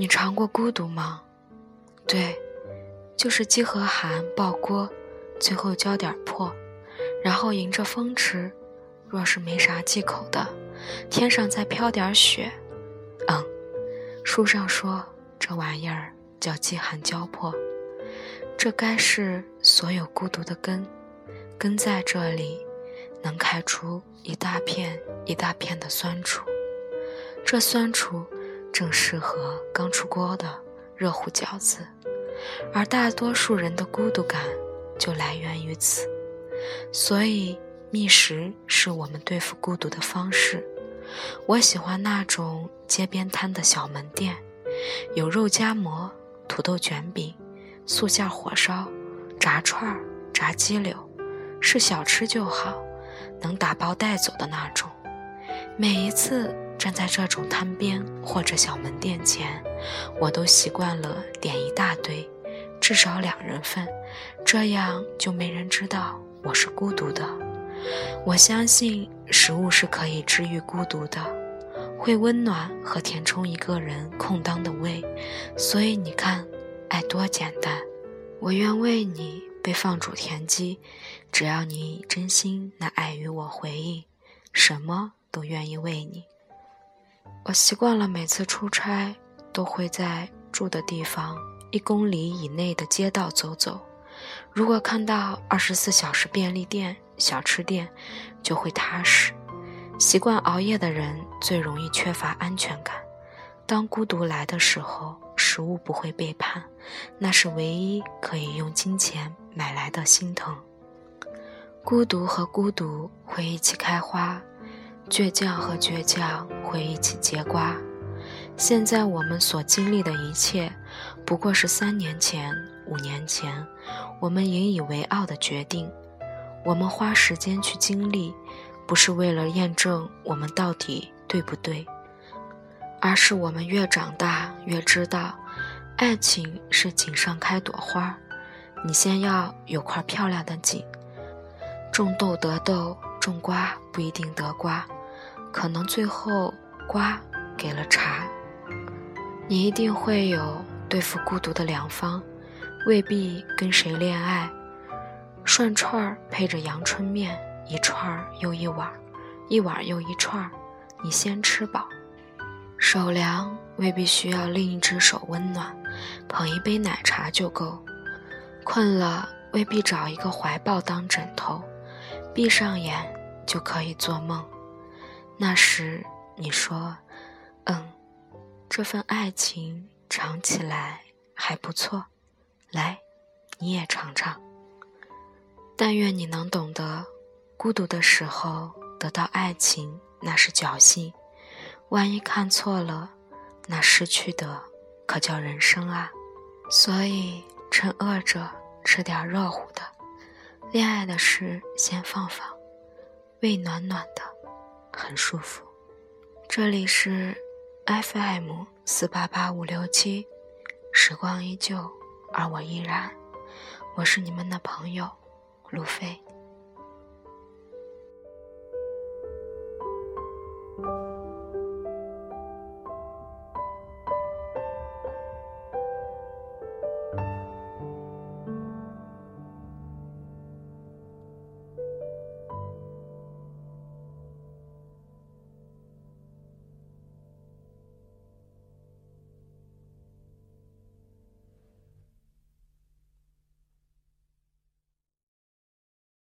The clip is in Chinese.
你尝过孤独吗？对，就是饥和寒爆锅，最后浇点破，然后迎着风吃。若是没啥忌口的，天上再飘点雪。嗯，书上说这玩意儿叫饥寒交迫，这该是所有孤独的根，根在这里，能开出一大片一大片的酸楚。这酸楚正适合刚出锅的热乎饺子，而大多数人的孤独感就来源于此。所以，觅食是我们对付孤独的方式。我喜欢那种街边摊的小门店，有肉夹馍、土豆卷饼、素馅火烧、炸串儿、炸鸡柳，是小吃就好，能打包带走的那种。每一次。站在这种摊边或者小门店前，我都习惯了点一大堆，至少两人份，这样就没人知道我是孤独的。我相信食物是可以治愈孤独的，会温暖和填充一个人空荡的胃。所以你看，爱多简单，我愿为你被放逐田鸡，只要你真心拿爱与我回应，什么都愿意为你。我习惯了，每次出差都会在住的地方一公里以内的街道走走。如果看到二十四小时便利店、小吃店，就会踏实。习惯熬夜的人最容易缺乏安全感。当孤独来的时候，食物不会背叛，那是唯一可以用金钱买来的心疼。孤独和孤独会一起开花。倔强和倔强会一起结瓜。现在我们所经历的一切，不过是三年前、五年前我们引以为傲的决定。我们花时间去经历，不是为了验证我们到底对不对，而是我们越长大越知道，爱情是锦上开朵花，你先要有块漂亮的锦。种豆得豆，种瓜不一定得瓜。可能最后瓜给了茶，你一定会有对付孤独的良方，未必跟谁恋爱。涮串儿配着阳春面，一串儿又一碗，一碗又一串儿，你先吃饱。手凉未必需要另一只手温暖，捧一杯奶茶就够。困了未必找一个怀抱当枕头，闭上眼就可以做梦。那时你说：“嗯，这份爱情尝起来还不错，来，你也尝尝。但愿你能懂得，孤独的时候得到爱情那是侥幸，万一看错了，那失去的可叫人生啊！所以趁饿着吃点热乎的，恋爱的事先放放，胃暖暖的。”很舒服。这里是 FM 四八八五六七，时光依旧，而我依然。我是你们的朋友路飞。